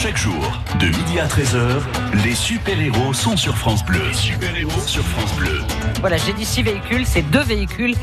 Chaque jour, de midi à 13h, les super-héros sont sur France Bleu. super-héros sur France Bleu. Voilà, j'ai dit six véhicules, c'est deux véhicules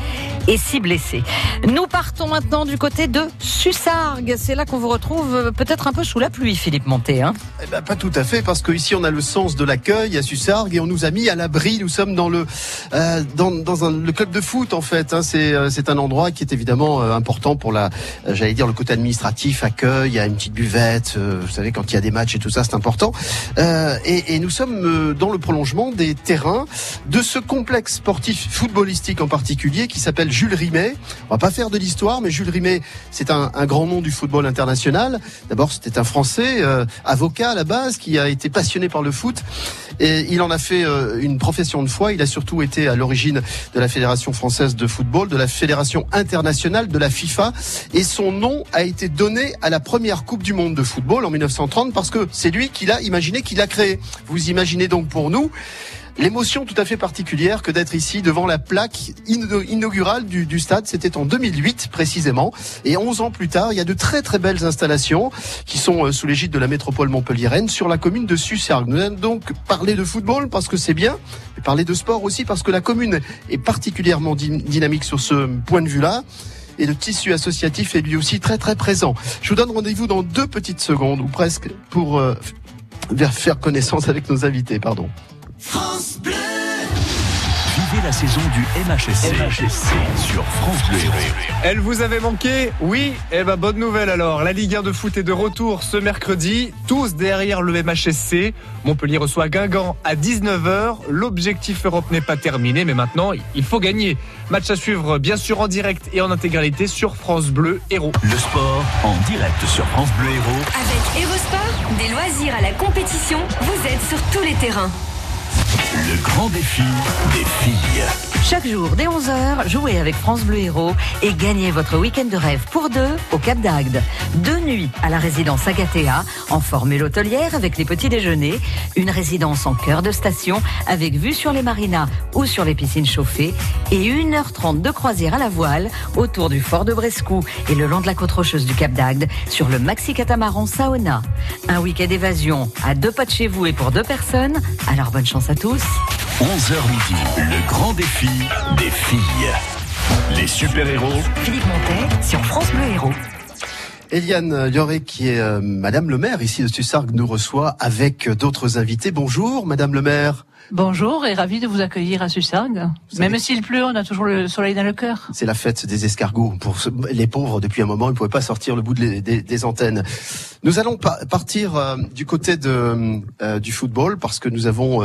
et six blessés. Nous partons maintenant du côté de Sussargues. C'est là qu'on vous retrouve euh, peut-être un peu sous la pluie, Philippe Monté. Hein eh ben, pas tout à fait, parce qu'ici on a le sens de l'accueil à Sussargues et on nous a mis à l'abri. Nous sommes dans le euh, dans, dans un, le club de foot en fait. Hein. C'est euh, c'est un endroit qui est évidemment euh, important pour la, j'allais dire le côté administratif, accueil. Il y a une petite buvette. vous savez quand il y a des matchs et tout ça, c'est important. Et, et, nous sommes dans le prolongement des terrains de ce complexe sportif footballistique en particulier qui s'appelle Jules Rimet. On va pas faire de l'histoire, mais Jules Rimet, c'est un, grand nom du football international. D'abord, c'était un Français, avocat à la base, qui a été passionné par le foot. Et il en a fait une profession de foi. Il a surtout été à l'origine de la Fédération française de football, de la Fédération internationale de la FIFA. Et son nom a été donné à la première Coupe du Monde de football en 1930 parce que c'est lui qui l'a imaginé, qui l'a créé. Vous imaginez donc pour nous l'émotion tout à fait particulière que d'être ici devant la plaque inaugurale du, stade. C'était en 2008 précisément. Et 11 ans plus tard, il y a de très très belles installations qui sont euh, sous l'égide de la métropole montpelliéraine sur la commune de Sussargues. Nous allons donc parler de football parce que c'est bien, mais parler de sport aussi parce que la commune est particulièrement dynamique sur ce point de vue-là et le tissu associatif est lui aussi très très présent. Je vous donne rendez-vous dans deux petites secondes ou presque pour euh, faire connaissance avec nos invités. Pardon. France Bleu Vivez la saison du MHSC, sur France Bleu Elle vous avait manqué Oui Eh ben bonne nouvelle alors. La Ligue 1 de foot est de retour ce mercredi, tous derrière le MHSC. Montpellier reçoit Guingamp à 19h. L'objectif Europe n'est pas terminé, mais maintenant il faut gagner. Match à suivre bien sûr en direct et en intégralité sur France Bleu Héros. Le sport en direct sur France Bleu Héros. Avec Hérosport, des loisirs à la compétition, vous êtes sur tous les terrains. Le grand défi des filles. Chaque jour, dès 11h, jouez avec France Bleu Héros et gagnez votre week-end de rêve pour deux au Cap d'Agde. Deux nuits à la résidence Agatea, en formule hôtelière avec les petits déjeuners. Une résidence en cœur de station avec vue sur les marinas ou sur les piscines chauffées. Et 1h30 de croisière à la voile autour du fort de Brescou et le long de la côte rocheuse du Cap d'Agde sur le maxi catamaran Saona. Un week-end d'évasion à deux pas de chez vous et pour deux personnes. Alors bonne chance à tous. 11h midi, le grand défi des filles. Les super-héros. Philippe Montet sur France Bleu Héros. Eliane Lioré, qui est euh, Madame le maire ici de Sussargues, nous reçoit avec d'autres invités. Bonjour, Madame le maire. Bonjour et ravi de vous accueillir à Sussargues. Même s'il pleut, on a toujours le soleil dans le cœur. C'est la fête des escargots. Pour les pauvres, depuis un moment, ils ne pouvaient pas sortir le bout des, antennes. Nous allons partir euh, du côté de, euh, du football parce que nous avons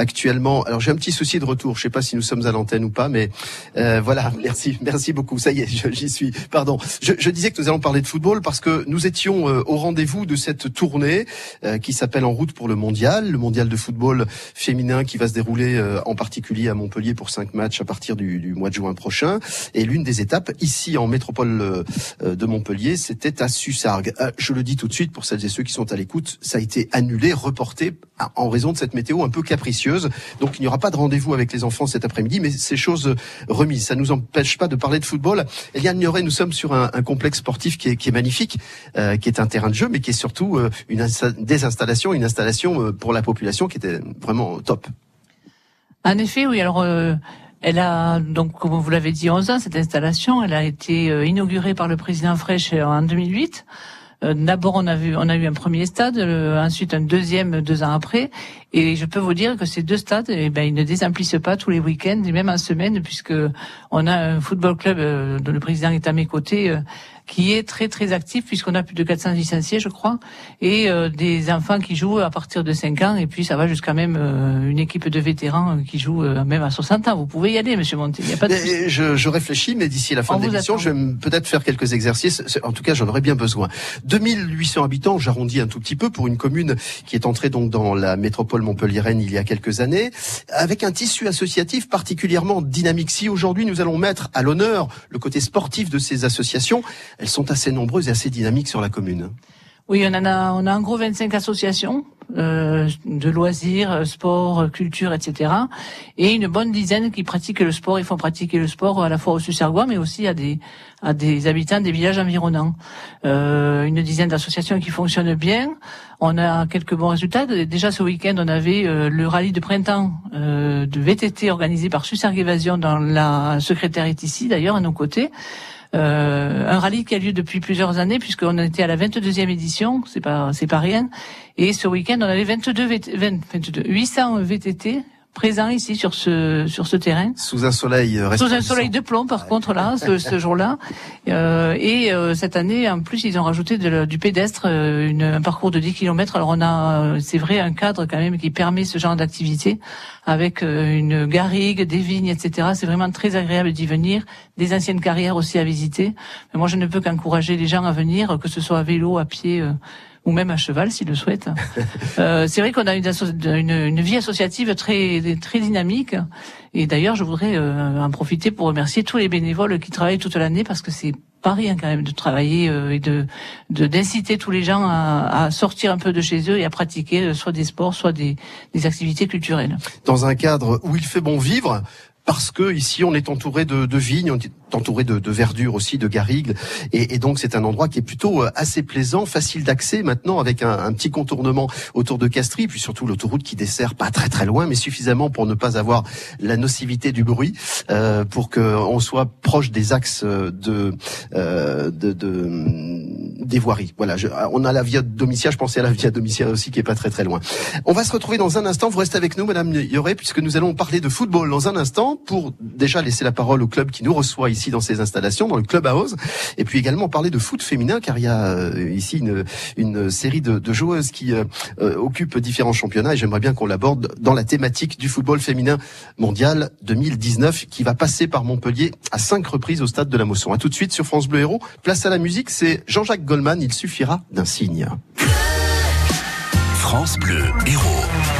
actuellement. Alors j'ai un petit souci de retour. Je sais pas si nous sommes à l'antenne ou pas, mais euh, voilà. Merci, merci beaucoup. Ça y est, j'y suis. Pardon. Je, je, disais que nous allons parler de football parce que nous étions euh, au rendez-vous de cette tournée euh, qui s'appelle En route pour le mondial, le mondial de football féminin qui va se dérouler euh, en particulier à Montpellier pour cinq matchs à partir du, du mois de juin prochain. Et l'une des étapes ici en métropole de Montpellier, c'était à Sussargues. je le dis tout de suite pour celles et ceux qui sont à l'écoute, ça a été annulé, reporté en raison de cette météo un peu capricieuse. Donc il n'y aura pas de rendez-vous avec les enfants cet après-midi, mais ces choses remises. Ça ne nous empêche pas de parler de football. Eliane Nioret, nous sommes sur un, complexe sportif qui est, magnifique, euh, qui est un terrain de jeu, mais qui est surtout euh, une des installations, une installation euh, pour la population qui était vraiment top. En effet, oui. Alors. Elle a donc, comme vous l'avez dit, 11 ans cette installation. Elle a été inaugurée par le président Fraîche en 2008. D'abord, on a vu, on a eu un premier stade, ensuite un deuxième deux ans après, et je peux vous dire que ces deux stades, eh ben, ils ne désemplissent pas tous les week-ends et même en semaine, puisque on a un football club euh, dont le président est à mes côtés, euh, qui est très très actif, puisqu'on a plus de 400 licenciés, je crois, et euh, des enfants qui jouent à partir de 5 ans, et puis ça va jusqu'à même une équipe de vétérans qui joue même à 60 ans. Vous pouvez y aller, Monsieur Monté. a pas de... je, je, réfléchis, mais d'ici la fin de l'émission, je vais peut-être faire quelques exercices. En tout cas, j'en aurais bien besoin. 2800 habitants, j'arrondis un tout petit peu, pour une commune qui est entrée donc dans la métropole Montpellier-Rennes il y a quelques années, avec un tissu associatif particulièrement dynamique. Si aujourd'hui nous allons mettre à l'honneur le côté sportif de ces associations, elles sont assez nombreuses et assez dynamiques sur la commune. Oui, on en a, on a en gros 25 associations euh, de loisirs, sport, culture, etc. Et une bonne dizaine qui pratiquent le sport. Ils font pratiquer le sport à la fois au Sussergois, mais aussi à des à des habitants des villages environnants. Euh, une dizaine d'associations qui fonctionnent bien. On a quelques bons résultats. Déjà ce week-end, on avait euh, le rallye de printemps euh, de VTT organisé par Sussergue Évasion dans la secrétaire est ici d'ailleurs à nos côtés. Euh, un rallye qui a lieu depuis plusieurs années puisqu'on était à la 22e édition, c'est pas c'est pas rien. Et ce week-end, on avait 22, 22 800 VTT présent ici sur ce sur ce terrain. Sous un soleil euh, Sous un soleil de plomb, par contre là, ce, ce jour-là. Euh, et euh, cette année, en plus, ils ont rajouté de, du pédestre, euh, une, un parcours de 10 km. Alors on a, c'est vrai, un cadre quand même qui permet ce genre d'activité avec une garrigue, des vignes, etc. C'est vraiment très agréable d'y venir. Des anciennes carrières aussi à visiter. Mais moi, je ne peux qu'encourager les gens à venir, que ce soit à vélo, à pied ou même à cheval s'il le souhaite. euh, c'est vrai qu'on a une, une, une, vie associative très très dynamique. Et d'ailleurs, je voudrais euh, en profiter pour remercier tous les bénévoles qui travaillent toute l'année parce que c'est pas rien quand même de travailler euh, et de d'inciter tous les gens à, à, sortir un peu de chez eux et à pratiquer euh, soit des sports, soit des, des activités culturelles. Dans un cadre où il fait bon vivre, parce que ici on est entouré de, de vignes, entouré de, de verdure aussi, de garrigues, et, et donc c'est un endroit qui est plutôt euh, assez plaisant, facile d'accès maintenant avec un, un, petit contournement autour de Castries, puis surtout l'autoroute qui dessert pas très très loin, mais suffisamment pour ne pas avoir la nocivité du bruit, euh, pour que on soit proche des axes de, euh, de, de des voiries. Voilà, je, on a la via Domitia, je pensais à la via Domitia aussi qui est pas très très loin. On va se retrouver dans un instant. Vous restez avec nous, Madame Yoré, puisque nous allons parler de football dans un instant pour déjà laisser la parole au club qui nous reçoit ici dans ces installations, dans le club house, et puis également parler de foot féminin, car il y a euh, ici une, une série de, de joueuses qui euh, euh occupent différents championnats, et j'aimerais bien qu'on l'aborde dans la thématique du football féminin mondial 2019, qui va passer par Montpellier à cinq reprises au stade de la Mosson. À tout de suite sur France Bleu Héros. Place à la musique, c'est Jean-Jacques Goldman. Il suffira d'un signe. France Bleu Héros.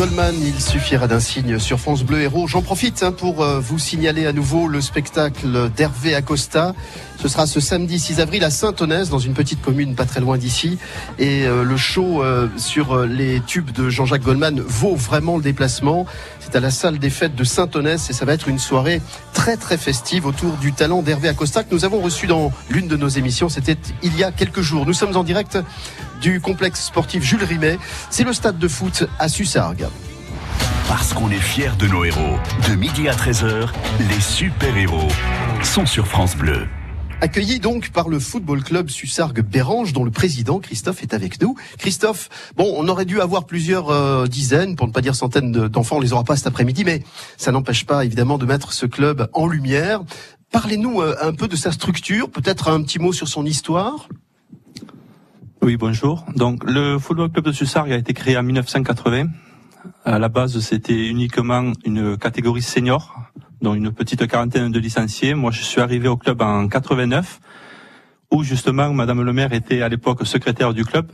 Goldman, il suffira d'un signe sur France Bleu Héros. J'en profite hein, pour euh, vous signaler à nouveau le spectacle d'Hervé Acosta. Ce sera ce samedi 6 avril à Saint-Onès, dans une petite commune pas très loin d'ici. Et euh, le show euh, sur les tubes de Jean-Jacques Goldman vaut vraiment le déplacement. C'est à la salle des fêtes de Saint-Onès et ça va être une soirée très très festive autour du talent d'Hervé Acosta que nous avons reçu dans l'une de nos émissions. C'était il y a quelques jours. Nous sommes en direct du complexe sportif Jules Rimet. C'est le stade de foot à Sussargues. Parce qu'on est fiers de nos héros. De midi à 13h, les super-héros sont sur France Bleu. Accueilli donc par le football club Sussargues Bérange, dont le président Christophe est avec nous. Christophe, bon, on aurait dû avoir plusieurs euh, dizaines, pour ne pas dire centaines de- d'enfants, on les aura pas cet après-midi, mais ça n'empêche pas évidemment de mettre ce club en lumière. Parlez-nous euh, un peu de sa structure, peut-être un petit mot sur son histoire. Oui, bonjour. Donc, le Football Club de Sussargues a été créé en 1980. À la base, c'était uniquement une catégorie senior, dont une petite quarantaine de licenciés. Moi, je suis arrivé au club en 89, où justement, Madame le maire était à l'époque secrétaire du club.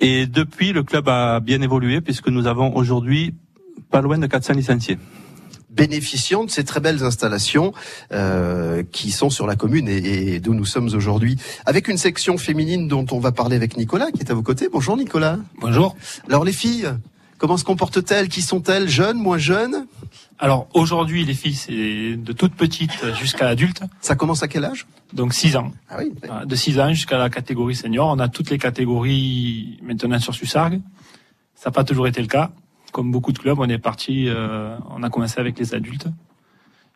Et depuis, le club a bien évolué, puisque nous avons aujourd'hui pas loin de 400 licenciés. Bénéficiant de ces très belles installations euh, qui sont sur la commune et, et d'où nous sommes aujourd'hui, avec une section féminine dont on va parler avec Nicolas qui est à vos côtés. Bonjour Nicolas. Bonjour. Alors les filles, comment se comportent-elles? Qui sont-elles? Jeunes, moins jeunes? Alors aujourd'hui, les filles, c'est de toutes petites jusqu'à adultes, Ça commence à quel âge? Donc 6 ans. Ah oui. Voilà, De 6 ans jusqu'à la catégorie senior. On a toutes les catégories maintenant sur Sussargues. Ça n'a pas toujours été le cas. Comme beaucoup de clubs, on est parti, euh, on a commencé avec les adultes.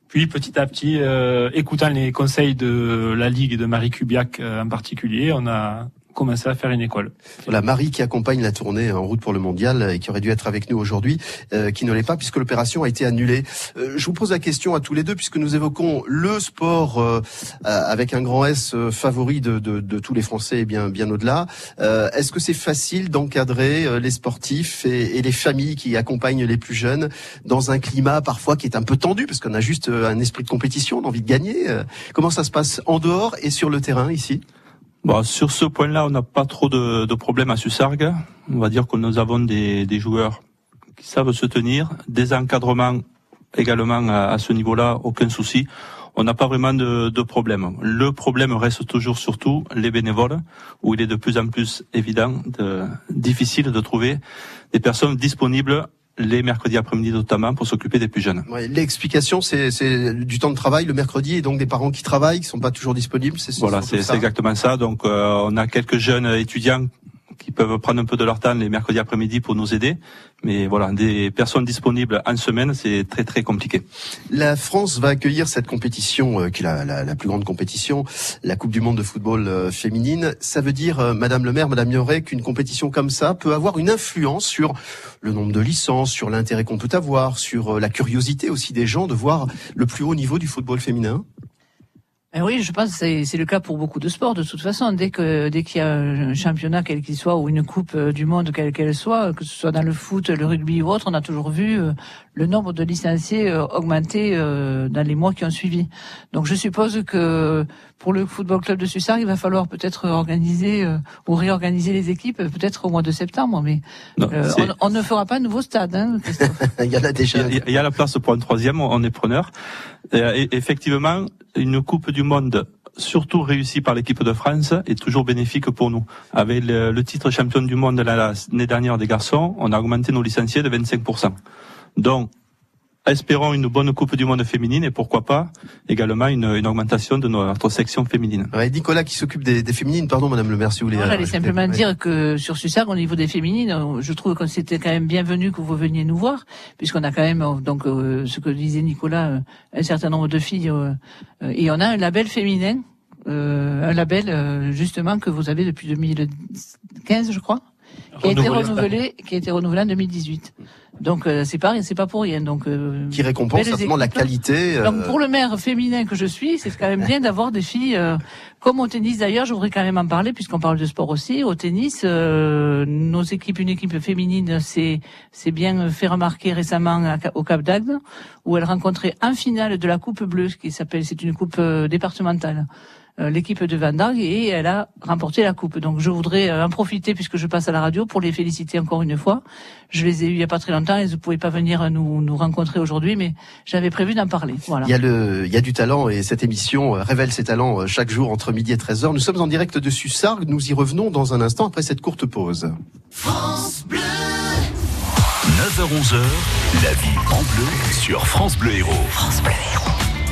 Puis petit à petit, euh, écoutant les conseils de la Ligue de Marie Kubiak euh, en particulier, on a commencé à faire une école. Voilà, Marie qui accompagne la tournée en route pour le mondial et qui aurait dû être avec nous aujourd'hui, euh, qui ne l'est pas puisque l'opération a été annulée. Euh, je vous pose la question à tous les deux puisque nous évoquons le sport euh, euh, avec un grand S euh, favori de, de, de tous les Français et bien bien au-delà. Euh, Est-ce que c'est facile d'encadrer les sportifs et, et les familles qui accompagnent les plus jeunes dans un climat parfois qui est un peu tendu parce qu'on a juste un esprit de compétition, on a envie de gagner. Comment ça se passe en dehors et sur le terrain ici? Sur ce point-là, on n'a pas trop de, problèmes à Sussargues. On va dire que nous avons des, joueurs qui savent se tenir, des encadrements également à, à ce niveau-là, aucun souci. On n'a pas vraiment de, de problème. Le problème reste toujours surtout les bénévoles, où il est de plus en plus évident, de, difficile de trouver des personnes disponibles les mercredis après-midi notamment pour s'occuper des plus jeunes. Ouais, L'explication, c'est du temps de travail le mercredi et donc des parents qui travaillent, qui sont pas toujours disponibles. C'est Voilà, c'est exactement ça. Donc, euh, on a quelques jeunes étudiants qui peuvent prendre un peu de leur temps les mercredis après-midi pour nous aider. Mais voilà, des personnes disponibles en semaine, c'est très très compliqué. La France va accueillir cette compétition, euh, qui est la, plus grande compétition, la Coupe du Monde de football euh, féminine. Ça veut dire, euh, Madame le maire, Madame Yoret, qu'une compétition comme ça peut avoir une influence sur le nombre de licences, sur l'intérêt qu'on peut avoir, sur la curiosité aussi des gens de voir le plus haut niveau du football féminin? Eh oui, je pense que c'est le cas pour beaucoup de sports. De toute façon, dès que dès qu'il y a un championnat quel qu'il soit ou une coupe euh, du monde quelle qu'elle soit, que ce soit dans le foot, le rugby ou autre, on a toujours vu euh, le nombre de licenciés euh, augmenter dans les mois qui ont suivi. Donc, je suppose que pour le football club de Sussargues, il va falloir peut-être organiser euh, ou réorganiser les équipes, peut-être au mois de septembre. Mais Non, euh, on, on ne fera pas un nouveau stade. Hein, Christophe. Il y en a déjà. Il y, a- il y a la place pour un troisième, on est preneur. Et effectivement, une Coupe du Monde, surtout réussie par l'équipe de France, est toujours bénéfique pour nous. Avec le, le titre champion du monde l'année dernière des garçons, on a augmenté nos licenciés de 25%. Donc, espérons une bonne Coupe du Monde féminine et pourquoi pas également une, une augmentation de notre section féminine. Ouais, Nicolas qui s'occupe des, des féminines, pardon Madame le maire, si vous voulez. J'allais rajouter. simplement Ouais. dire que sur Sussargues, au niveau des féminines, euh, je trouve que c'était quand même bienvenu que vous veniez nous voir, puisqu'on a quand même, euh, donc, euh, ce que disait Nicolas, euh, un certain nombre de filles, euh, euh, et on a un label féminin, euh, un label euh, justement que vous avez depuis 2015, je crois, qui a été Renouvelé. qui a été renouvelé en 2018. Donc euh, c'est pas, c'est pas pour rien. Donc euh, Qui récompense certainement la qualité. euh, donc pour le maire féminin que je suis, c'est quand même bien d'avoir des filles euh, comme au tennis d'ailleurs. Je voudrais quand même en parler puisqu'on parle de sport aussi. Au tennis, euh, nos équipes, une équipe féminine, s'est s'est bien fait remarquer récemment à au Cap d'Agde où elle rencontrait en finale de la Coupe Bleue, qui s'appelle, c'est une coupe euh, départementale. Euh, l'équipe de Van Dag et elle a remporté la coupe. Donc je voudrais euh, en profiter puisque je passe à la radio pour les féliciter encore une fois. Je les ai eus il y a pas très longtemps et ils ne pouvaient pas venir nous, nous rencontrer aujourd'hui, mais j'avais prévu d'en parler. Voilà. Il y a le, il y a du talent et cette émission euh, révèle ses talents chaque jour entre midi et 13h. Nous sommes en direct de Sussargues. Nous y revenons dans un instant après cette courte pause. 9h-11h, la vie en bleu sur France Bleu Héros.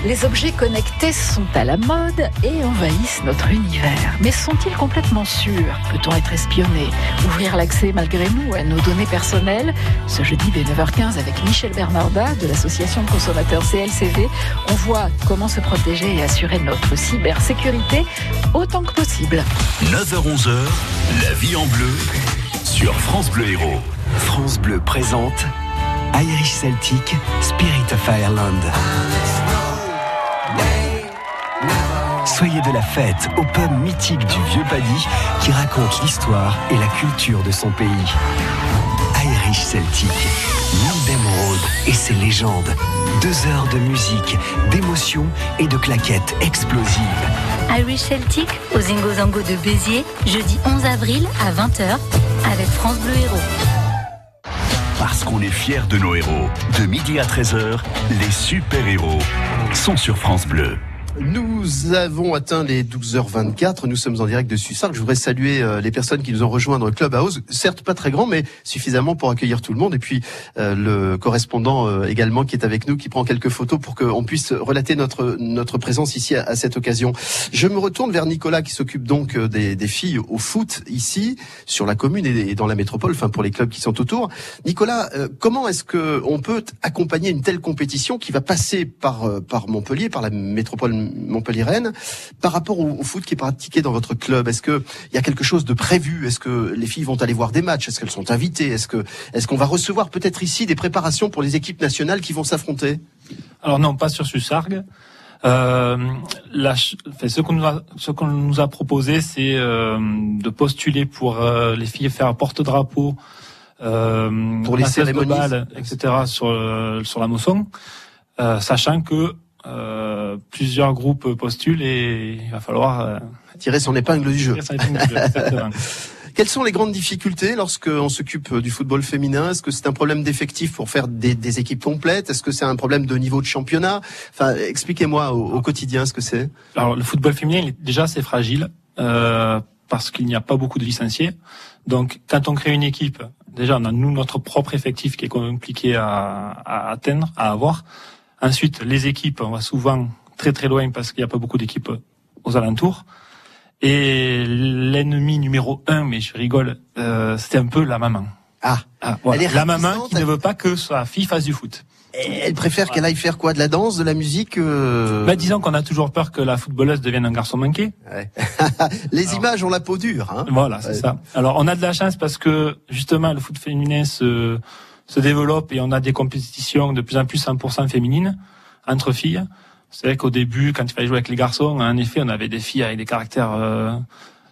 Les objets connectés sont à la mode et envahissent notre univers. Mais sont-ils complètement sûrs? Peut-on être espionné? Ouvrir l'accès malgré nous à nos données personnelles? Ce jeudi dès 9h15 avec Michel Bernarda de l'association de consommateurs CLCV, on voit comment se protéger et assurer notre cybersécurité autant que possible. 9h-11h, la vie en bleu sur France Bleu Héros. France Bleu présente Irish Celtic Spirit of Ireland. Soyez de la fête au pub mythique du Vieux Paddy qui raconte l'histoire et la culture de son pays. Irish Celtic, Nildem Road et ses légendes. Deux heures de musique, d'émotions et de claquettes explosives. Irish Celtic au Zingo Zango de Béziers, jeudi 11 avril à 20h avec France Bleu Héros. Qu'on est fiers de nos héros. De midi à 13h, les super-héros sont sur France Bleu. Nous avons atteint les 12h24. Nous sommes en direct de Sussargues. Je voudrais saluer euh, les personnes qui nous ont rejoints dans le Clubhouse. Certes, pas très grand, mais suffisamment pour accueillir tout le monde. Et puis, euh, le correspondant euh, également qui est avec nous, qui prend quelques photos pour qu'on puisse relater notre, notre présence ici à, à, cette occasion. Je me retourne vers Nicolas qui s'occupe donc des, des, filles au foot ici, sur la commune et, dans la métropole, enfin pour les clubs qui sont autour. Nicolas, comment est-ce que on peut accompagner une telle compétition qui va passer par, par Montpellier, par la métropole Montpellier-Rennes. Par rapport au, au, foot qui est pratiqué dans votre club, est-ce que il y a quelque chose de prévu? Est-ce que les filles vont aller voir des matchs? Est-ce qu'elles sont invitées? Est-ce que est-ce qu'on va recevoir peut-être ici des préparations pour les équipes nationales qui vont s'affronter? Alors non, pas sur Sussargues. Euh, la, enfin, ce qu'on nous a, ce qu'on nous a proposé, c'est euh, de postuler pour euh, les filles faire porte-drapeau pour les cérémonies, balles, etc. sur sur la Mosson, sachant que euh, plusieurs groupes postulent et il va falloir euh, tirer son épingle du jeu. Son épingle du jeu Quelles sont les grandes difficultés lorsqu'on s'occupe du football féminin? Est-ce que c'est un problème d'effectif pour faire des, des, équipes complètes? Est-ce que c'est un problème de niveau de championnat? Enfin, expliquez-moi au, au, quotidien ce que c'est. Alors, le football féminin, déjà, c'est fragile euh, parce qu'il n'y a pas beaucoup de licenciés. Donc, quand on crée une équipe, déjà, on a nous notre propre effectif qui est compliqué à, à atteindre, à avoir. Ensuite, les équipes, on va souvent très très loin parce qu'il n'y a pas beaucoup d'équipes aux alentours. Et l'ennemi numéro un, mais je rigole, euh, c'était un peu la maman. Ah, ah voilà. la maman qui ne veut pas que sa fille fasse du foot. Elle préfère qu'elle aille faire quoi? De la danse, de la musique euh... bah, Disons qu'on a toujours peur que la footballeuse devienne un garçon manqué. Ouais. Les Alors, images ont la peau dure. Hein voilà, c'est ouais. ça. Alors on a de la chance parce que justement le foot féminin se, se développe et on a des compétitions de plus en plus 100% féminines entre filles. C'est vrai qu'au début, quand il fallait jouer avec les garçons, en effet, on avait des filles avec des caractères euh,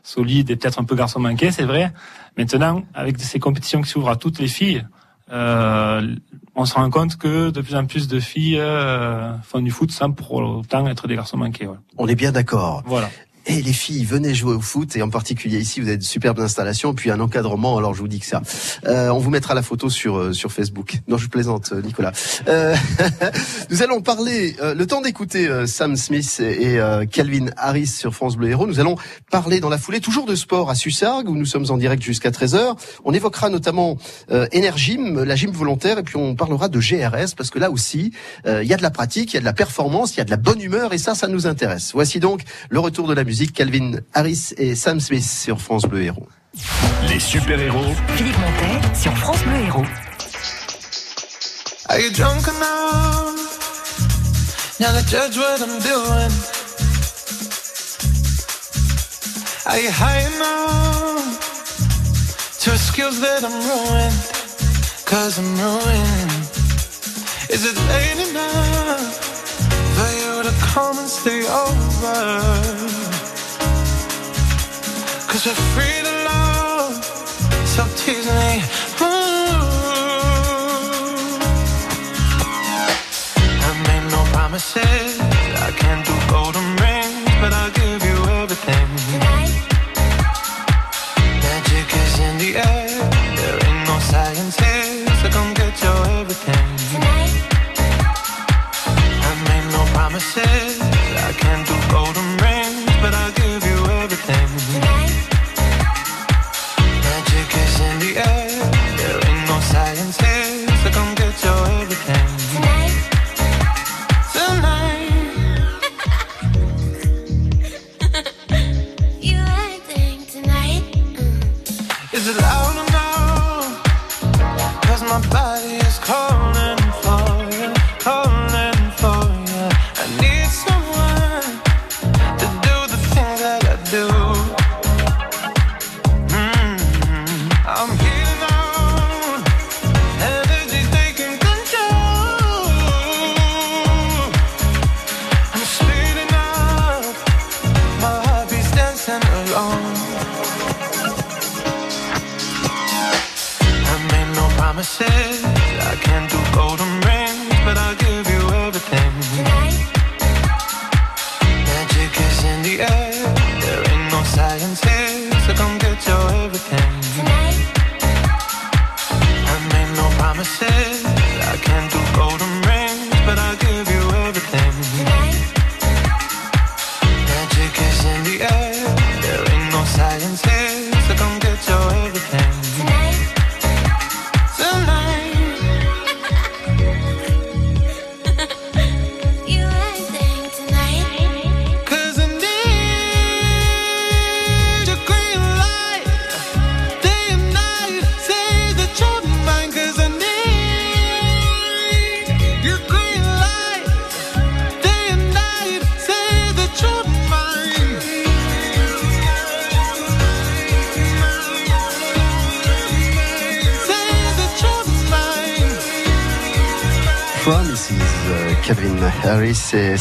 solides et peut-être un peu garçons manqués, c'est vrai. Maintenant, avec ces compétitions qui s'ouvrent à toutes les filles, euh, on se rend compte que de plus en plus de filles euh, font du foot sans pour autant être des garçons manqués. Ouais. On est bien d'accord. Voilà. Et les filles, venez jouer au foot et en particulier ici, vous avez de superbes installations, puis un encadrement. Alors je vous dis que ça. Euh, on vous mettra la photo sur euh, sur Facebook. Non, je plaisante, Nicolas. Euh, nous allons parler euh, le temps d'écouter euh, Sam Smith et Calvin Harris sur France Bleu Héros. Nous allons parler dans la foulée toujours de sport à Sussargues où nous sommes en direct jusqu'à 13h. On évoquera notamment Energim, la gym volontaire, et puis on parlera de GRS parce que là aussi, il y a de la pratique, il y a de la performance, il y a de la bonne humeur et ça, ça nous intéresse. Voici donc le retour de la musique. Calvin Harris et Sam Smith sur France Bleu Héros. Les super-héros. Philippe Montet sur France Bleu Héros. Are you drunk enough? Now to judge what I'm doing? Are you high enough? To excuse that I'm ruined? Cause I'm ruined. Is it late enough for you to come and stay over? Free to love, so tease me. Ooh. I made no promises, I can't do golden rings,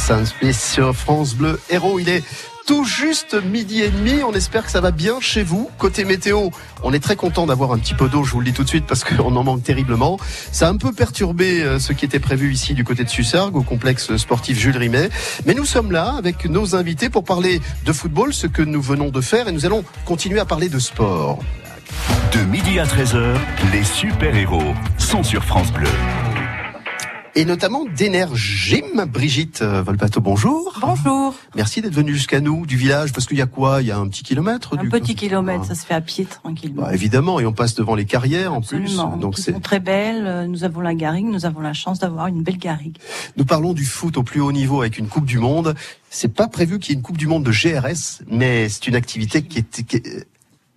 Sam sur France Bleu Héros. Il est tout juste midi et demi. On espère que ça va bien chez vous. Côté météo, on est très content d'avoir un petit peu d'eau, je vous le dis tout de suite, parce qu'on en manque terriblement. Ça a un peu perturbé euh, ce qui était prévu ici du côté de Sussargues, au complexe sportif Jules Rimet. Mais nous sommes là avec nos invités pour parler de football, ce que nous venons de faire, et nous allons continuer à parler de sport. De midi à 13h, les super-héros sont sur France Bleu. Et notamment d'Energym. Brigitte euh, Volpato, bonjour. Bonjour. Merci d'être venue jusqu'à nous, du village, parce qu'il y a quoi? Il y a un petit kilomètre Un du petit kilomètre, ça se fait à pied tranquillement. Bah, évidemment, et on passe devant les carrières Absolument. en plus. Donc c'est. très belles. Euh, Nous avons la garrigue, nous avons la chance d'avoir une belle garrigue. Nous parlons du foot au plus haut niveau avec une Coupe du Monde. C'est pas prévu qu'il y ait une Coupe du Monde de GRS, mais c'est une activité qui est, qui est-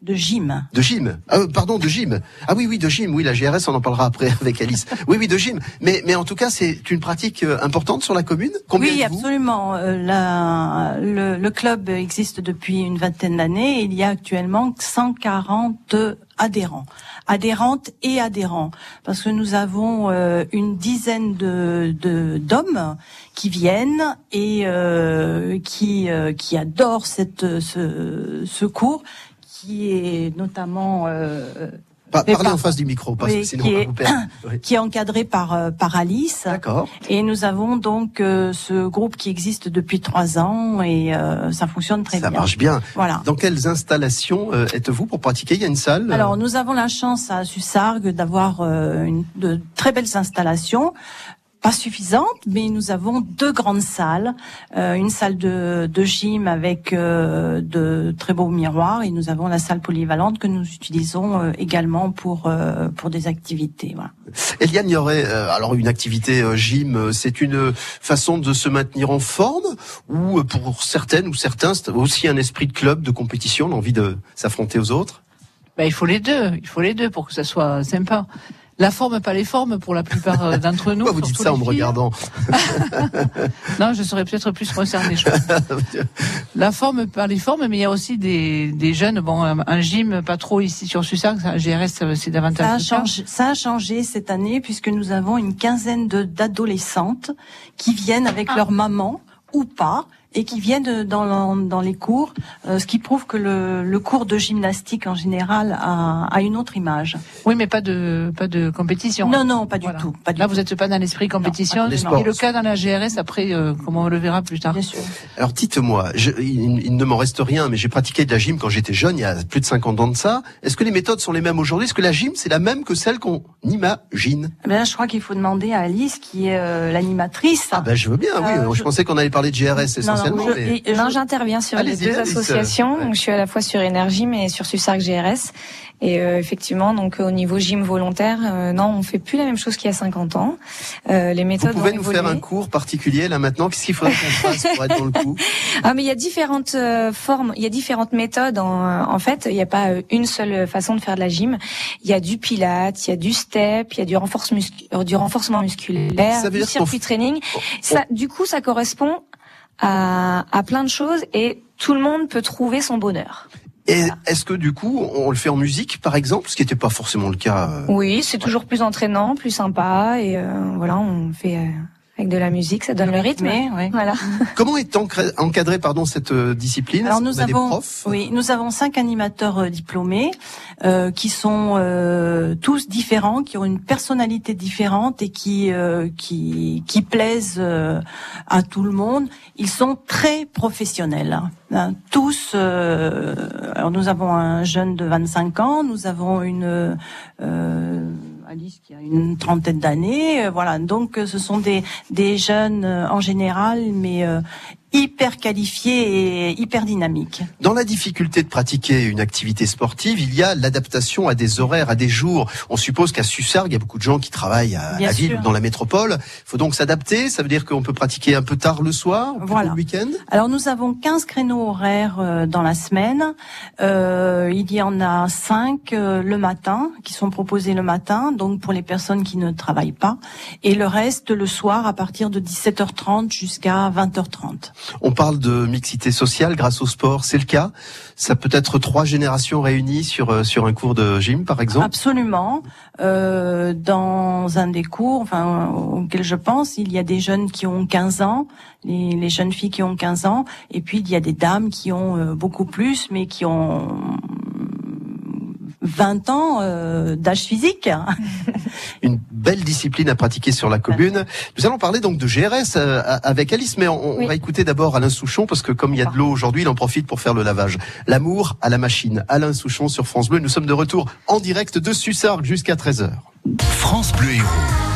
De gym. de gym. Euh, pardon, de gym. Ah oui, oui, de gym. Oui, la GRS, on en parlera après avec Alice. Oui, oui, de gym. Mais, mais en tout cas, c'est une pratique euh, importante sur la commune. Combien oui, absolument. Euh, la- le, le club existe depuis une vingtaine d'années il y a actuellement 140 adhérents, adhérentes et adhérents, parce que nous avons euh, une dizaine de de- d'hommes qui viennent et euh, qui euh, qui adorent cette ce, ce cours qui est notamment euh, Parlez par- en face du micro, parce que oui, sinon qui on est- vous. Oui. qui est encadré par euh, par Alice. D'accord. Et nous avons donc euh, ce groupe qui existe depuis trois ans et euh, ça fonctionne très Ça bien. marche bien. Voilà. Dans quelles installations euh, êtes-vous pour pratiquer? Il y a une salle euh, Alors nous avons la chance à Sussargues d'avoir euh, une, de très belles installations. Pas suffisantes, mais nous avons deux grandes salles, Euh, une salle de, de gym avec euh, de très beaux miroirs et nous avons la salle polyvalente que nous utilisons euh, également pour euh, pour des activités. Voilà. Eliane, il y aurait euh, alors une activité euh, gym, euh, c'est une façon de se maintenir en forme ou euh, pour certaines ou certains c'est aussi un esprit de club, de compétition, l'envie de s'affronter aux autres? Ben, il faut les deux, il faut les deux pour que ça soit sympa. La forme, pas les formes pour la plupart euh, d'entre nous. Pourquoi vous dites ça en me regardant Non, je serais peut-être plus concernée. La forme, pas les formes, mais il y a aussi des, des jeunes. Bon, un, gym, pas trop ici sur un GRS, ça, c'est davantage. Ça a, changé, ça a changé cette année puisque nous avons une quinzaine d'adolescentes qui viennent avec Ah. leur maman ou pas et qui viennent euh, dans, dans les cours, euh, ce qui prouve que le, le cours de gymnastique en général a, a une autre image. Oui, mais pas de pas de compétition. Non, non, pas du Voilà. tout. Pas du Là, tout. vous n'êtes pas dans l'esprit compétition. pas du Ce tout. qui est le cas dans la GRS. Après, euh, comme on le verra plus tard. Bien sûr. Alors dites-moi, je- il, il ne m'en reste rien, mais j'ai pratiqué de la gym quand j'étais jeune, il y a plus de 50 ans de ça. Est-ce que les méthodes sont les mêmes aujourd'hui? Est-ce que la gym, c'est la même que celle qu'on imagine? Ben, je crois qu'il faut demander à Alice, qui est euh, l'animatrice. Ah ben je veux bien, oui. Euh, je, je- pensais qu'on allait parler de GRS essentiellement. je- mais... et- et je- Non, j'interviens sur les deux associations. Ouais. Donc, je suis à la fois sur Énergie, mais sur Sussargues GRS. Et euh, effectivement, donc au niveau gym volontaire, euh, non, on fait plus la même chose qu'il y a 50 ans. Euh, les Vous méthodes pouvez ont nous faire un cours particulier là maintenant Qu'est-ce qu'il faudrait qu'on fasse pour être dans le coup Ah, mais il y a différentes euh, formes, il y a différentes méthodes. En, en fait, il n'y a pas euh, une seule façon de faire de la gym. Il y a du pilates, il y a du step, il y a du, renforce muscu- euh, du renforcement musculaire, Ça veut du dire circuit training. Ça, du coup, ça correspond à, à plein de choses et tout le monde peut trouver son bonheur. Et est-ce que du coup, on le fait en musique, par exemple, ce qui n'était pas forcément le cas euh, Oui, c'est toujours plus entraînant, plus sympa et euh, voilà, on fait euh, avec de la musique, ça donne le rythme. Ouais. Voilà. Comment est encadrée pardon cette euh, discipline? Alors nous qu'on a des avons, profs? oui, nous avons cinq animateurs euh, diplômés euh, qui sont euh, tous différents, qui ont une personnalité différente et qui euh, qui qui plaisent euh, à tout le monde. Ils sont très professionnels, hein. tous. euh, alors nous avons un jeune de 25 ans, nous avons une euh, Qui a une trentaine d'années, euh, voilà. Donc euh, ce sont des des jeunes euh, en général, mais hyper qualifiés et hyper dynamiques. Dans la difficulté de pratiquer une activité sportive, il y a l'adaptation à des horaires, à des jours. On suppose qu'à Sussargues, il y a beaucoup de gens qui travaillent à Bien la ville sûr. dans la métropole. Il faut donc s'adapter. Ça veut dire qu'on peut pratiquer un peu tard le soir, ou plutôt Voilà. le week-end? Alors nous avons 15 créneaux horaires euh, dans la semaine. Euh, il y en a 5 le matin qui sont proposés le matin, donc pour les personnes qui ne travaillent pas, et le reste le soir à partir de 17h30 jusqu'à 20h30. On parle de mixité sociale grâce au sport, c'est le cas. Ça peut être trois générations réunies sur euh, sur un cours de gym, par exemple. Absolument. Euh, dans un des cours, enfin auquel je pense, il y a des jeunes qui ont 15 ans, les, jeunes filles qui ont 15 ans, et puis il y a des dames qui ont euh, beaucoup plus, mais qui ont 20 ans euh, d'âge physique. Une belle discipline à pratiquer sur la commune. Nous allons parler donc de GRS euh, avec Alice, mais on, on va écouter d'abord Alain Souchon parce que comme il y a de l'eau aujourd'hui, il en profite pour faire le lavage. L'amour à la machine. Alain Souchon sur France Bleu. Nous sommes de retour en direct de Sussargues jusqu'à 13h. France Bleu Héros.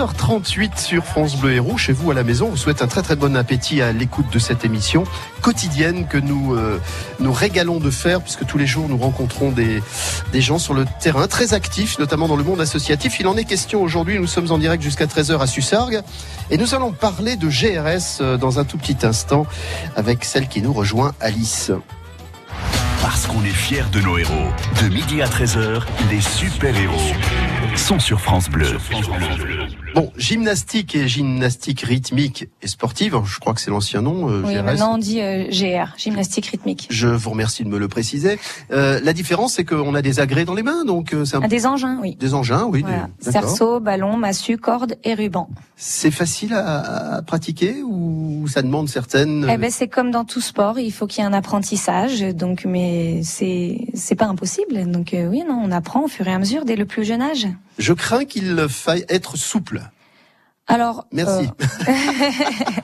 12h38 sur France Bleu Héros. Chez vous à la maison, on vous souhaite un très très bon appétit à l'écoute de cette émission quotidienne que nous euh, nous régalons de faire puisque tous les jours nous rencontrons des, des gens sur le terrain très actifs, notamment dans le monde associatif. Il en est question aujourd'hui. Nous sommes en direct jusqu'à 13h à Sussargues et nous allons parler de GRS euh, dans un tout petit instant avec celle qui nous rejoint, Alice. Parce qu'on est fiers de nos héros. De midi à 13h, les super-héros sont sur France Bleu. Bon, gymnastique et gymnastique rythmique et sportive, je crois que c'est l'ancien nom. euh, Oui, GRS. maintenant on dit euh, GR, gymnastique rythmique. Je vous remercie de me le préciser. Euh, la différence, c'est qu'on a des agrès dans les mains, donc euh, c'est un Ah, des engins, oui. des engins, oui. Voilà. des-. Cerceau, ballon, massue, corde et ruban. C'est facile à, à pratiquer ou ça demande certaines. Eh ben c'est comme dans tout sport, il faut qu'il y ait un apprentissage. Donc, mais c'est c'est pas impossible. Donc euh, oui, non, on apprend au fur et à mesure dès le plus jeune âge. Je crains qu'il faille être souple. Alors, Merci. euh,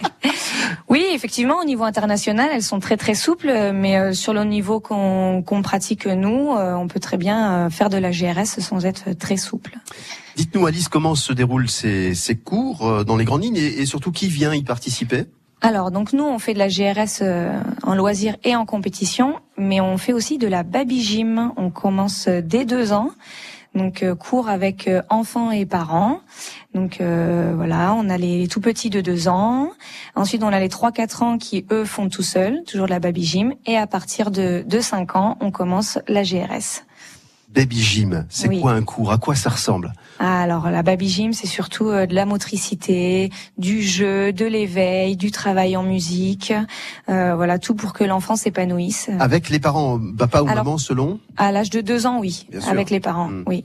oui, effectivement, au niveau international, elles sont très très souples, mais euh, sur le niveau qu'on pratique nous, euh, on peut très bien faire de la GRS sans être très souple. Dites-nous, Alice, comment se déroulent ces, ces cours dans les grandes lignes et, et surtout qui vient y participer? Alors, donc nous, on fait de la GRS euh, en loisir et en compétition, mais on fait aussi de la baby gym. On commence dès deux ans, donc euh, cours avec euh, enfants et parents. Donc euh, voilà, on a les tout petits de deux ans. Ensuite, on a les 3-4 ans qui, eux, font tout seuls, toujours de la baby gym. Et à partir de, de 5 ans, on commence la GRS. Baby gym, c'est Oui. quoi un cours? À quoi ça ressemble? Ah, Alors la baby gym, c'est surtout euh, de la motricité, du jeu, de l'éveil, du travail en musique, euh, voilà tout pour que l'enfant s'épanouisse. Avec les parents, papa ou Alors- maman, selon? À l'âge de deux ans, oui, Bien sûr. avec les parents, Mm. oui.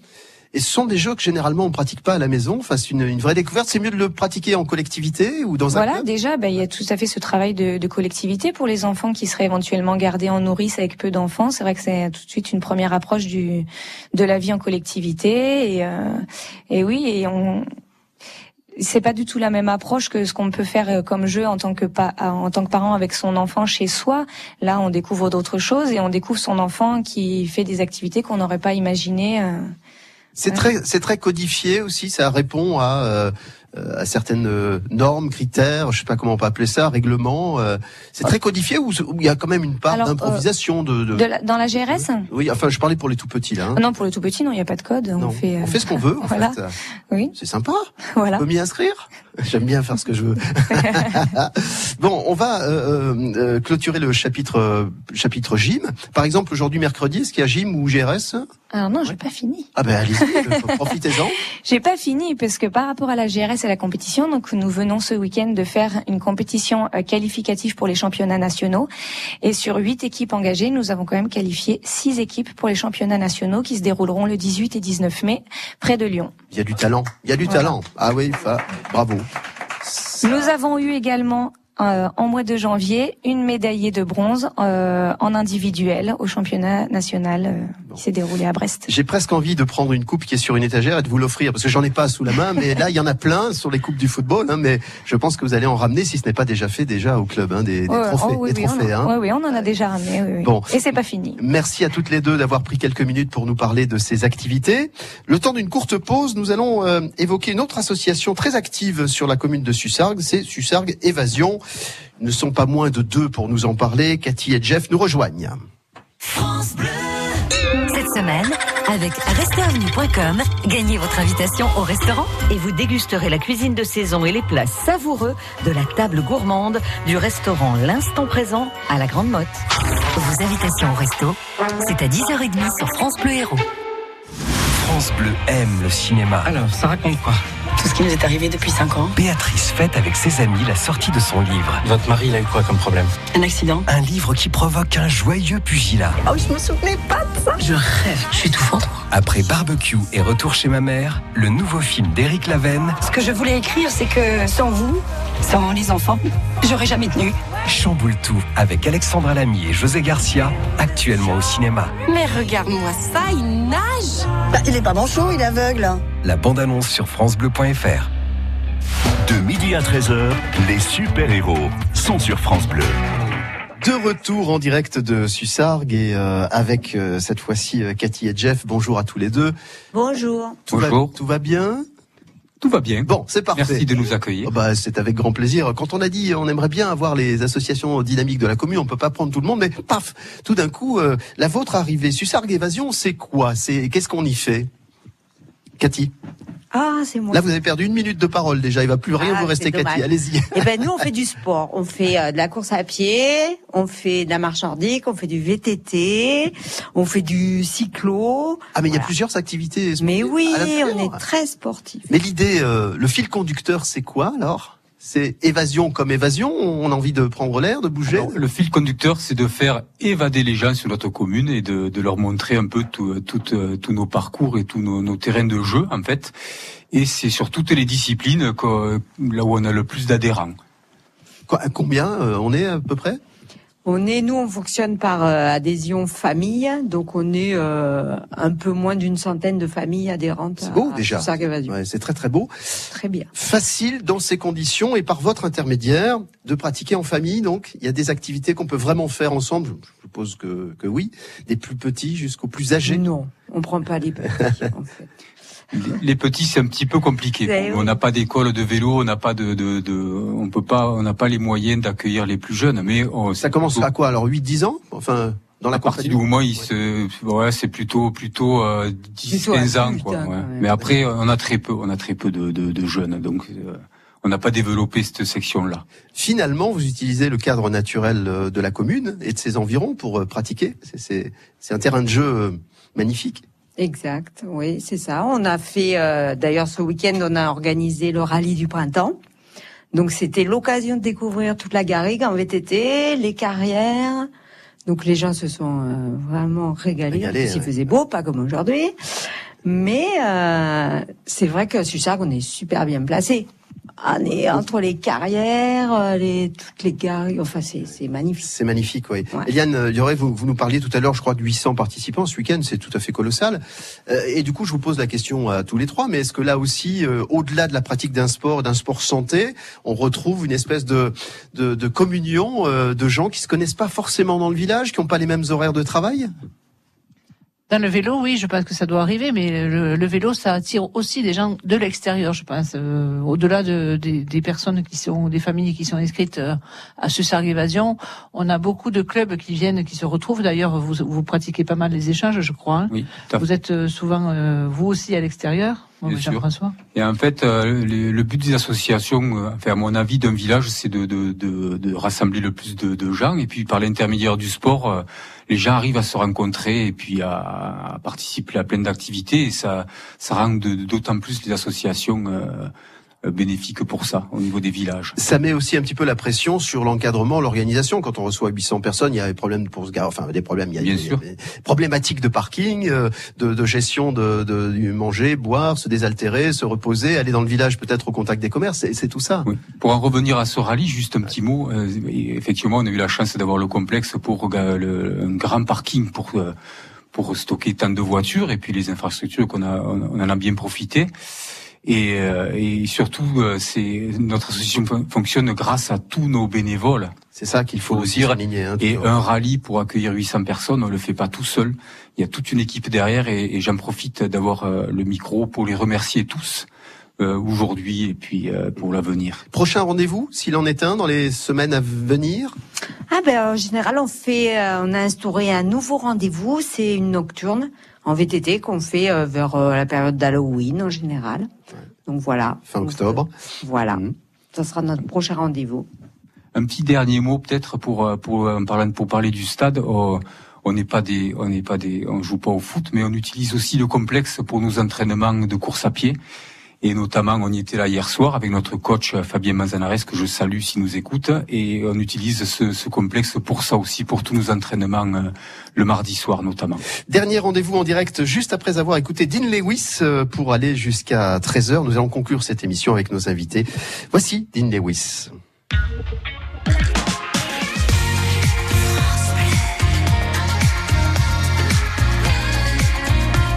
Et ce sont des jeux que généralement on pratique pas à la maison. Enfin, c'est une, une vraie découverte. C'est mieux de le pratiquer en collectivité ou dans un Voilà, déjà, ben, il y a tout à fait ce travail de, de collectivité pour les enfants qui seraient éventuellement gardés en nourrice avec peu d'enfants. C'est vrai que c'est tout de suite une première approche du de la vie en collectivité. Et, euh, et oui, et on c'est pas du tout la même approche que ce qu'on peut faire euh, comme jeu en tant que pa- en tant que parent avec son enfant chez soi. Là, on découvre d'autres choses et on découvre son enfant qui fait des activités qu'on n'aurait pas imaginées. C'est très, c'est très codifié aussi. Ça répond à, euh, à certaines euh, normes, critères, je sais pas comment on peut appeler ça, règlements. euh, c'est très codifié ou il y a quand même une part euh, d'improvisation de, de- De la- dans la GRS Oui, enfin, je parlais pour les tout petits là. hein. Non, pour les tout petits, non, il n'y a pas de code. Non, On fait, euh, on fait ce qu'on veut. En voilà. fait. Oui. C'est sympa. Voilà. On peut m'y inscrire? J'aime bien faire ce que je veux. bon, on va euh, euh, clôturer le chapitre euh, chapitre gym. Par exemple, aujourd'hui mercredi, est-ce qu'il y a gym ou GRS Alors non, j'ai pas fini. Ah ben allez-y, euh, profitez-en. J'ai pas fini parce que par rapport à la GRS et la compétition, donc nous venons ce week-end de faire une compétition euh, qualificative pour les championnats nationaux. Et sur huit équipes engagées, nous avons quand même qualifié six équipes pour les championnats nationaux qui se dérouleront le 18 et 19 mai près de Lyon. Il y a du talent. Il y a du Voilà. talent. Ah oui, bravo. Nous avons eu également euh, en mois de janvier une médaillée de bronze euh, en individuel au championnat national euh, qui s'est déroulé à Brest. J'ai presque envie de prendre une coupe qui est sur une étagère et de vous l'offrir parce que j'en ai pas sous la main, mais là il y en a plein sur les coupes du football. Hein, mais je pense que vous allez en ramener si ce n'est pas déjà fait déjà au club, hein, des, des trophées. oh oui, des oui, trophées on, hein. oui, oui, on en a déjà ramené. oui, oui. Bon. Et c'est pas fini. Merci à toutes les deux d'avoir pris quelques minutes pour nous parler de ces activités. Le temps d'une courte pause, nous allons euh, évoquer une autre association très active sur la commune de Sussargues, c'est Sussargues Évasion. Ils ne sont pas moins de deux pour nous en parler. Cathy et Jeff nous rejoignent. Cette semaine, avec restaurantvenue.com, gagnez votre invitation au restaurant. Et vous dégusterez la cuisine de saison et les plats savoureux de la table gourmande du restaurant L'Instant Présent à la Grande Motte. Vos invitations au resto, c'est à 10h30 sur France Bleu Héros. France Bleu aime le cinéma. Alors, ça raconte quoi? Tout ce qui nous est arrivé depuis 5 ans. Béatrice fête avec ses amis la sortie de son livre. Votre mari, il a eu quoi comme problème? Un accident Un livre qui provoque un joyeux pugilat. Oh, je me souvenais pas de ça Je rêve, je suis étouffante. Après Barbecue et Retour chez ma mère, le nouveau film d'Éric Lavenne Ce que je voulais écrire, c'est que sans vous, sans les enfants, j'aurais jamais tenu. chamboule tout avec Alexandra Lamy et José Garcia, actuellement au cinéma. Mais regarde-moi ça, il nage bah, Il est pas manchot, il est aveugle. La bande-annonce sur francebleu.fr. De midi à 13h, les super-héros sont sur France Bleu. De retour en direct de Sussargues et euh, avec euh, cette fois-ci euh, Cathy et Jeff. Bonjour à tous les deux. Bonjour. Tout Va, tout va bien? Tout va bien. Bon, c'est parfait. Merci de nous accueillir. Oh bah, c'est avec grand plaisir. Quand on a dit on aimerait bien avoir les associations dynamiques de la commune, on peut pas prendre tout le monde, mais paf, tout d'un coup, euh, la vôtre arrivée. Sussargues Évasion, c'est quoi? C'est qu'est-ce qu'on y fait? Cathy Ah, c'est moi. Là, vous avez perdu une minute de parole déjà. Il va plus rien Ah, vous rester, Cathy. Allez-y. Eh ben, nous, on fait du sport. On fait euh, de la course à pied, on fait de la marche nordique, on fait du VTT, on fait du cyclo. Ah, mais il y a plusieurs activités. Mais oui, on est très sportifs. Mais l'idée, euh, le fil conducteur, c'est quoi alors? C'est évasion comme évasion. On a envie de prendre l'air, de bouger. Alors, le fil conducteur, c'est de faire évader les gens sur notre commune et de, de leur montrer un peu tout, tout, tous nos parcours et tous nos, nos terrains de jeu, en fait. Et c'est sur toutes les disciplines que, là où on a le plus d'adhérents. Combien euh, on est à peu près? On est, nous, on fonctionne par euh, adhésion famille, donc on est euh, un peu moins d'une centaine de familles adhérentes. C'est beau à déjà. Ouais, c'est très très beau. Très bien. Facile dans ces conditions et par votre intermédiaire de pratiquer en famille. Donc, il y a des activités qu'on peut vraiment faire ensemble. Je suppose que, que oui. Des plus petits jusqu'aux plus âgés. Non, on prend pas les petits. en fait. Les petits, c'est un petit peu compliqué. Eh On n'a pas d'école de vélo, on n'a pas de, de, de, on peut pas, on n'a pas les moyens d'accueillir les plus jeunes. Mais on- Ça commence à quoi alors 8-10 ans? Enfin, dans la à partir du moment il se, ouais, c'est plutôt plutôt euh, 10, Plutôt 15 ans quoi. ouais. Mais après, on a très peu, on a très peu de, de, de jeunes, donc euh, on n'a pas développé cette section-là. Finalement, vous utilisez le cadre naturel euh, de la commune et de ses environs pour euh, pratiquer. C'est- C'est c'est un terrain de jeu magnifique. Exact, oui, c'est ça. On a fait, euh, d'ailleurs, ce week-end, on a organisé le rallye du printemps. Donc, c'était l'occasion de découvrir toute la garrigue en VTT, les carrières. Donc, les gens se sont euh, vraiment régalés. Régalés, En plus, il ouais. faisait beau, pas comme aujourd'hui. Mais euh, c'est vrai que Sussargues, on est super bien placé. On est entre les carrières, euh, les, toutes les garrigues. Enfin, c'est magnifique. C'est magnifique, oui. Eliane euh, Dioré, vous, vous nous parliez tout à l'heure, je crois, de 800 participants ce week-end, c'est tout à fait colossal. Euh, et du coup, je vous pose la question à tous les trois, mais est-ce que là aussi, euh, au-delà de la pratique d'un sport, d'un sport santé, on retrouve une espèce de, de, de communion euh, de gens qui se connaissent pas forcément dans le village, qui n'ont pas les mêmes horaires de travail? Dans le vélo, oui, je pense que ça doit arriver, mais le, le vélo, ça attire aussi des gens de l'extérieur, je pense, euh, au-delà de, des, des personnes qui sont, des familles qui sont inscrites euh, à ce Sargue Évasion. On a beaucoup de clubs qui viennent, qui se retrouvent. D'ailleurs, vous, vous pratiquez pas mal les échanges, je crois. hein. Oui. Vous êtes euh, souvent, euh, vous aussi, à l'extérieur. Jean-François? Et en fait, euh, le, le but des associations, enfin à mon avis, d'un village, c'est de, de, de, de rassembler le plus de, de gens. Et puis par l'intermédiaire du sport, euh, les gens arrivent à se rencontrer et puis à, participer à plein d'activités. Et ça, ça rend d'autant plus les associations euh, bénéfiques pour ça au niveau des villages. Ça met aussi un petit peu la pression sur l'encadrement, l'organisation. Quand on reçoit 800 personnes, il y a des problèmes pour se garer, enfin des problèmes, il y a, Bien sûr. des problématiques de parking, euh, de, de gestion de, de, du manger, boire, se désaltérer, se reposer, aller dans le village peut-être au contact des commerces, c'est- c'est tout ça. Pour en revenir à ce rallye, juste un petit mot. euh, effectivement, on a eu la chance d'avoir le complexe pour euh, le, un grand parking pour euh, pour stocker tant de voitures et puis les infrastructures qu'on a, on en a bien profité. Et, euh, et surtout, euh, c'est notre association fon- fonctionne grâce à tous nos bénévoles. C'est ça qu'il faut aussi dire. souligner, hein, et un rallye pour accueillir 800 personnes, on le fait pas tout seul. Il y a toute une équipe derrière et, et j'en profite d'avoir euh, le micro pour les remercier tous euh, aujourd'hui et puis euh, pour l'avenir. Prochain rendez-vous, s'il en est un, dans les semaines à venir? Ah ben en général on fait, euh, on a instauré un nouveau rendez-vous, c'est une nocturne en VTT qu'on fait euh, vers euh, la période d'Halloween en général. Donc voilà. Fin octobre. Voilà. Ça sera notre prochain rendez-vous. Un petit dernier mot peut-être pour euh, pour en parlant- pour parler du stade. euh, on n'est pas des on n'est pas des on joue pas au foot, mais on utilise aussi le complexe pour nos entraînements de course à pied. Et notamment, on y était là hier soir avec notre coach euh, Fabien Manzanares, que je salue s'il nous écoute. Et on utilise ce, ce complexe pour ça aussi, pour tous nos entraînements, euh, le mardi soir notamment. Dernier rendez-vous en direct juste après avoir écouté Dean Lewis euh, pour aller jusqu'à 13h. Nous allons conclure cette émission avec nos invités. Voici Dean Lewis.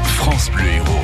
France Bleu Héros.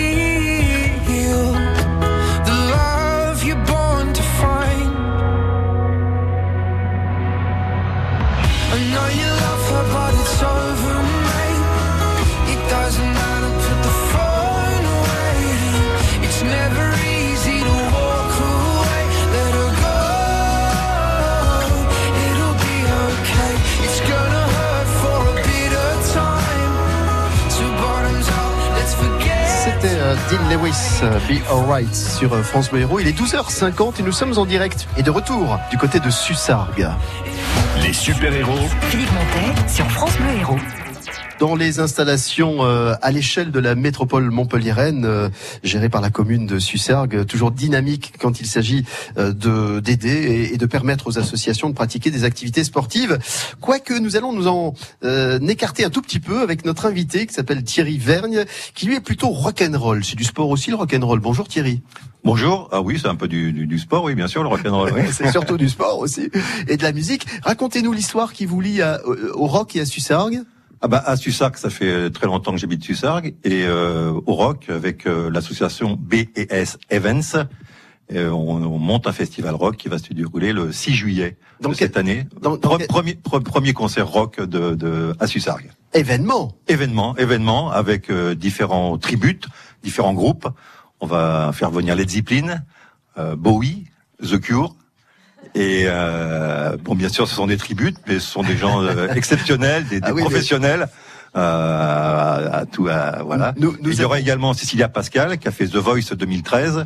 Dean Lewis, euh, Be Alright sur euh, France Bleu Héros. Il est 12h50 et nous sommes en direct et de retour du côté de Sussargues. Les super-héros Philippe Montet sur France Bleu Héros. Dans les installations euh, à l'échelle de la métropole montpelliéraine, euh, gérée par la commune de Sussargues, toujours dynamique quand il s'agit euh, de d'aider et, de permettre aux associations de pratiquer des activités sportives. Quoique nous allons nous en euh, écarter un tout petit peu avec notre invité qui s'appelle Thierry Vergne, qui lui est plutôt rock'n'roll. C'est du sport aussi le rock'n'roll. Bonjour Thierry. Bonjour. Ah oui, c'est un peu du, du, du sport, oui, bien sûr, le rock'n'roll. Oui. C'est surtout du sport aussi et de la musique. Racontez-nous l'histoire qui vous lie à- au, au rock et à Sussargues. Ah bah à Sussargues, ça fait très longtemps que j'habite Sussargues et euh, au rock avec euh, l'association B&S Events. euh, on, on monte un festival rock qui va se dérouler le 6 juillet de cette année. Pre- premier, pre- premier concert rock de, de à Sussargues. Événement. Événement, événement avec euh, différents tributes, différents groupes. On va faire venir Led Zeppelin, euh, Bowie, The Cure. Et euh, bon, bien sûr, ce sont des tributes, mais ce sont des gens euh, exceptionnels, des, des Ah oui, mais- professionnels. Euh, à, à tout, à- voilà. Il y aura également Cécilia Pascal qui a fait The Voice 2013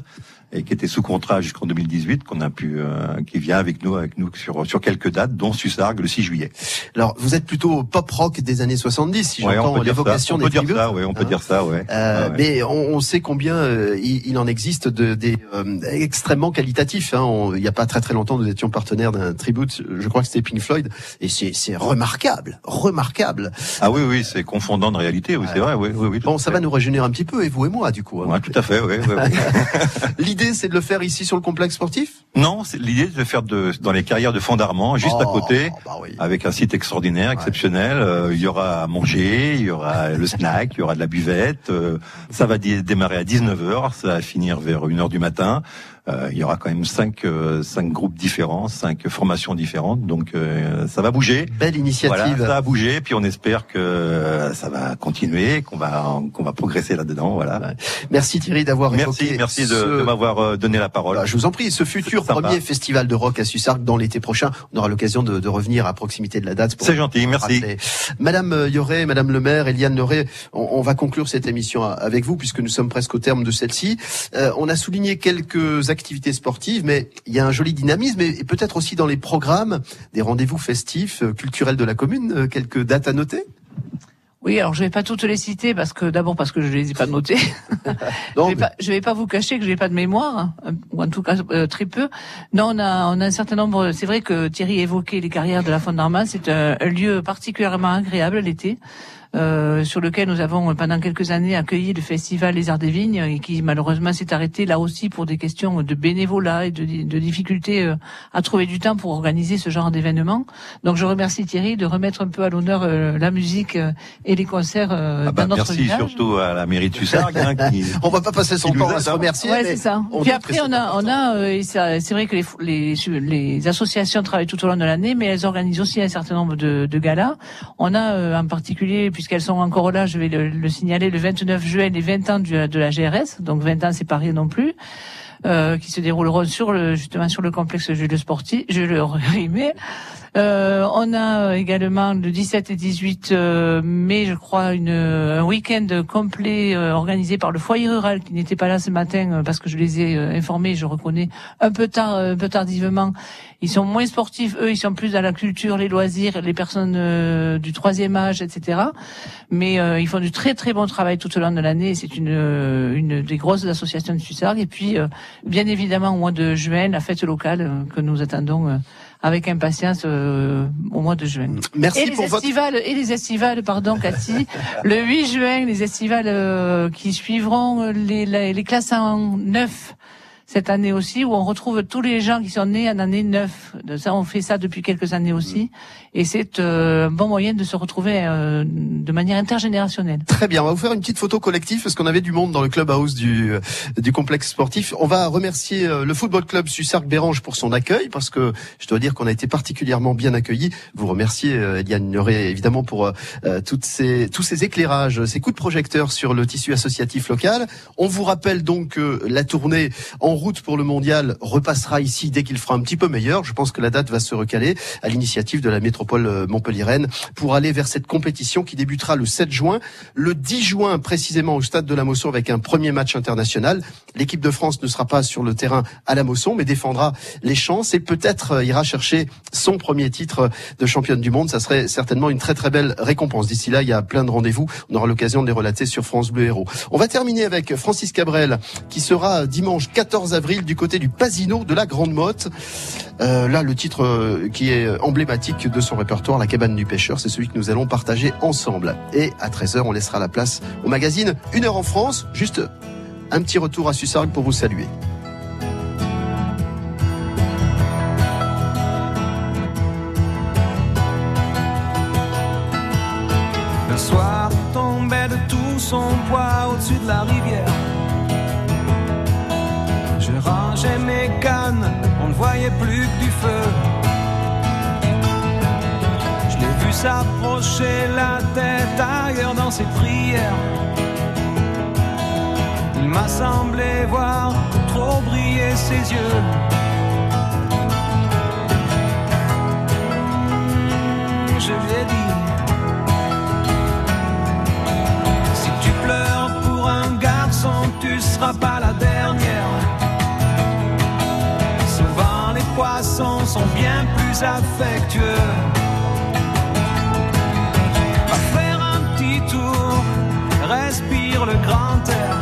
et qui était sous contrat jusqu'en 2018, qu'on a pu, euh, qui vient avec nous, avec nous sur sur quelques dates, dont Sussargues le 6 juillet. Alors, vous êtes plutôt pop rock des années 70, si Ouais, j'entends l'évocation on des dire ça, ouais, on peut Hein dire ça, ouais. Euh, ouais. Mais on, on sait combien euh, il, il en existe de, des euh, extrêmement qualitatifs. Hein. On- il n'y a pas très très longtemps, nous étions partenaires d'un tribute, je crois que c'était Pink Floyd, et c'est c'est remarquable, remarquable. Ah oui, oui, c'est confondant de réalité, oui, c'est vrai, oui, oui, oui. Bon, ça va nous rajeunir un petit peu, et vous et moi, du coup. hein. Ouais, tout à fait, oui, oui, oui. L'idée, c'est de le faire ici sur le complexe sportif? Non, c'est l'idée de le faire de, dans les carrières de Fond d'Armand, juste à Oh, côté, avec un site extraordinaire, exceptionnel. Euh, il y aura à manger, il y aura le snack, il y aura de la buvette. euh, ça va dé- démarrer à 19h, ça va finir vers 1h du matin. Euh, il y aura quand même cinq, euh, cinq groupes différents, cinq formations différentes, donc euh, ça va bouger. Belle initiative. Voilà, ça va bouger, puis on espère que ça va continuer, qu'on va qu'on va progresser là-dedans. Voilà. Merci Thierry d'avoir Merci, évoqué merci de, ce- de m'avoir donné la parole. Bah, je vous en prie, ce futur Sympa. premier festival de rock à Sussargues dans l'été prochain, on aura l'occasion de, de revenir à proximité de la date. C'est gentil, merci. rappeler. Madame Yoré, Madame le maire, Eliane Yoré, on, on va conclure cette émission avec vous puisque nous sommes presque au terme de celle-ci. Euh, on a souligné quelques activités sportives, mais il y a un joli dynamisme et, et peut-être aussi dans les programmes des rendez-vous festifs, euh, culturels de la commune, euh, quelques dates à noter? Oui, alors je vais pas toutes les citer parce que d'abord parce que je les ai pas notées. je vais pas, je vais pas vous cacher que j'ai pas de mémoire hein, ou en tout cas euh, très peu. Non, on a on a un certain nombre. C'est vrai que Thierry évoquait les carrières de la d'Armand. C'est un, un lieu particulièrement agréable l'été. Euh, sur lequel nous avons euh, pendant quelques années accueilli le festival Les Arts des Vignes et qui malheureusement s'est arrêté là aussi pour des questions de bénévolat et de, de difficultés euh, à trouver du temps pour organiser ce genre d'événement. Donc je remercie Thierry de remettre un peu à l'honneur euh, la musique euh, et les concerts euh, Ah bah, dans notre merci village. surtout à la mairie de Sussargues. hein, qui, on va pas passer son temps à se hein. remercier. Ouais, c'est ça. on Puis après, on c'est a, on a, euh, et ça- c'est vrai que les, les, les associations travaillent tout au long de l'année, mais elles organisent aussi un certain nombre de, de galas. On a euh, en particulier, puisqu'elles sont encore là, je vais le, le signaler, le 29 juin, les 20 ans du- de la GRS. Donc 20 ans, c'est pas rien non plus. euh, qui se dérouleront sur le justement sur le complexe Jules Sportif, Jules Rimet. Euh, on a également le 17 et 18 euh, mai, je crois, une, un week-end complet euh, organisé par le foyer rural qui n'était pas là ce matin euh, parce que je les ai euh, informés, je reconnais un peu tard, un peu tardivement. Ils sont moins sportifs, eux, ils sont plus dans la culture, les loisirs, les personnes euh, du troisième âge, etc. Mais euh, ils font du très très bon travail tout au long de l'année. C'est une, euh, une des grosses associations de Sussargues. Et puis, euh, bien évidemment, au mois de juin, la fête locale euh, que nous attendons euh, avec impatience euh, au mois de juin. Merci et les pour votre- et les estivales, pardon, Cathy. le 8 juin, les estivales euh, qui suivront les, les, les classes en neuf cette année aussi, où on retrouve tous les gens qui sont nés en année 9. De ça, on fait ça depuis quelques années aussi, et c'est euh, un bon moyen de se retrouver euh, de manière intergénérationnelle. Très bien, on va vous faire une petite photo collective parce qu'on avait du monde dans le clubhouse du, euh, du complexe sportif. On va remercier le football club Sussargues Bérange pour son accueil parce que je dois dire qu'on a été particulièrement bien accueillis. Vous remercier euh, Eliane Nuret évidemment pour euh, toutes ces, tous ces éclairages, ces coups de projecteur sur le tissu associatif local. On vous rappelle donc que la tournée en route pour le mondial repassera ici dès qu'il fera un petit peu meilleur. Je pense que la date va se recaler à l'initiative de la métropole euh, montpelliéraine pour aller vers cette compétition qui débutera le 7 juin, le 10 juin précisément au stade de la Mosson avec un premier match international. L'équipe de France ne sera pas sur le terrain à la Mosson mais défendra les chances et peut-être euh, ira chercher son premier titre de championne du monde. Ça serait certainement une très très belle récompense. D'ici là, il y a plein de rendez-vous. On aura l'occasion de les relater sur France Bleu Héros. On va terminer avec Francis Cabrel qui sera dimanche 14 avril du côté du Pasino de la Grande Motte. Euh, là, le titre euh, qui est emblématique de son répertoire, La cabane du pêcheur, c'est celui que nous allons partager ensemble. Et à 13h, on laissera la place au magazine Une heure en France. Juste un petit retour à Sussargues pour vous saluer. Dans ses prières. Il m'a semblé voir trop briller ses yeux. Je lui ai dit. Si tu pleures pour un garçon, tu seras pas la dernière. Souvent les poissons sont bien plus affectueux. Respire le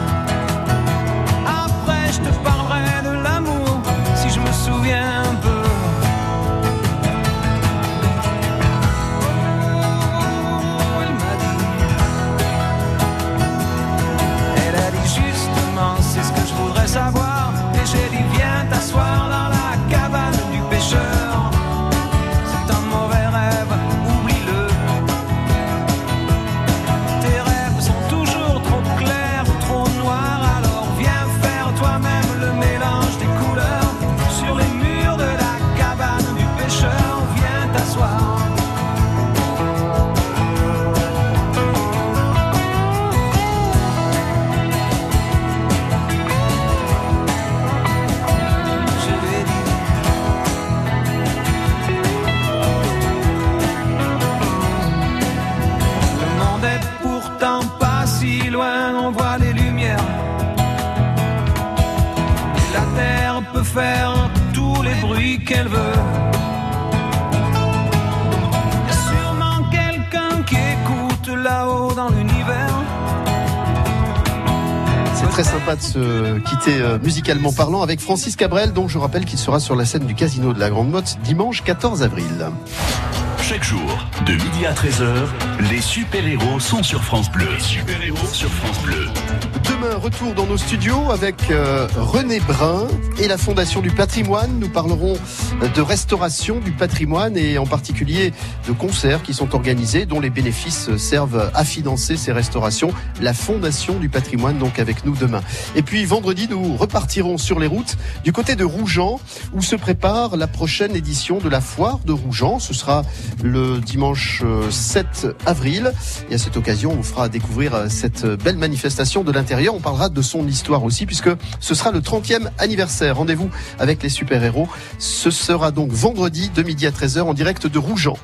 quitter euh, musicalement parlant avec Francis Cabrel, dont je rappelle qu'il sera sur la scène du Casino de la Grande Motte dimanche 14 avril. Chaque jour, de midi à 13h, les super-héros sont sur France Bleu. Super-héros sur France Bleu. Retour dans nos studios avec euh, René Brun et la Fondation du patrimoine. Nous parlerons de restauration du patrimoine et en particulier de concerts qui sont organisés dont les bénéfices servent à financer ces restaurations. La Fondation du patrimoine donc avec nous demain. Et puis vendredi, nous repartirons sur les routes du côté de Rougeant où se prépare la prochaine édition de la foire de Rougeant. Ce sera le dimanche euh, 7 avril. Et à cette occasion, on vous fera découvrir euh, cette belle manifestation de l'intérieur. On parlera de son histoire aussi, puisque ce sera le 30e anniversaire. Rendez-vous avec les super-héros. Ce sera donc vendredi de midi à 13h en direct de Rougeant.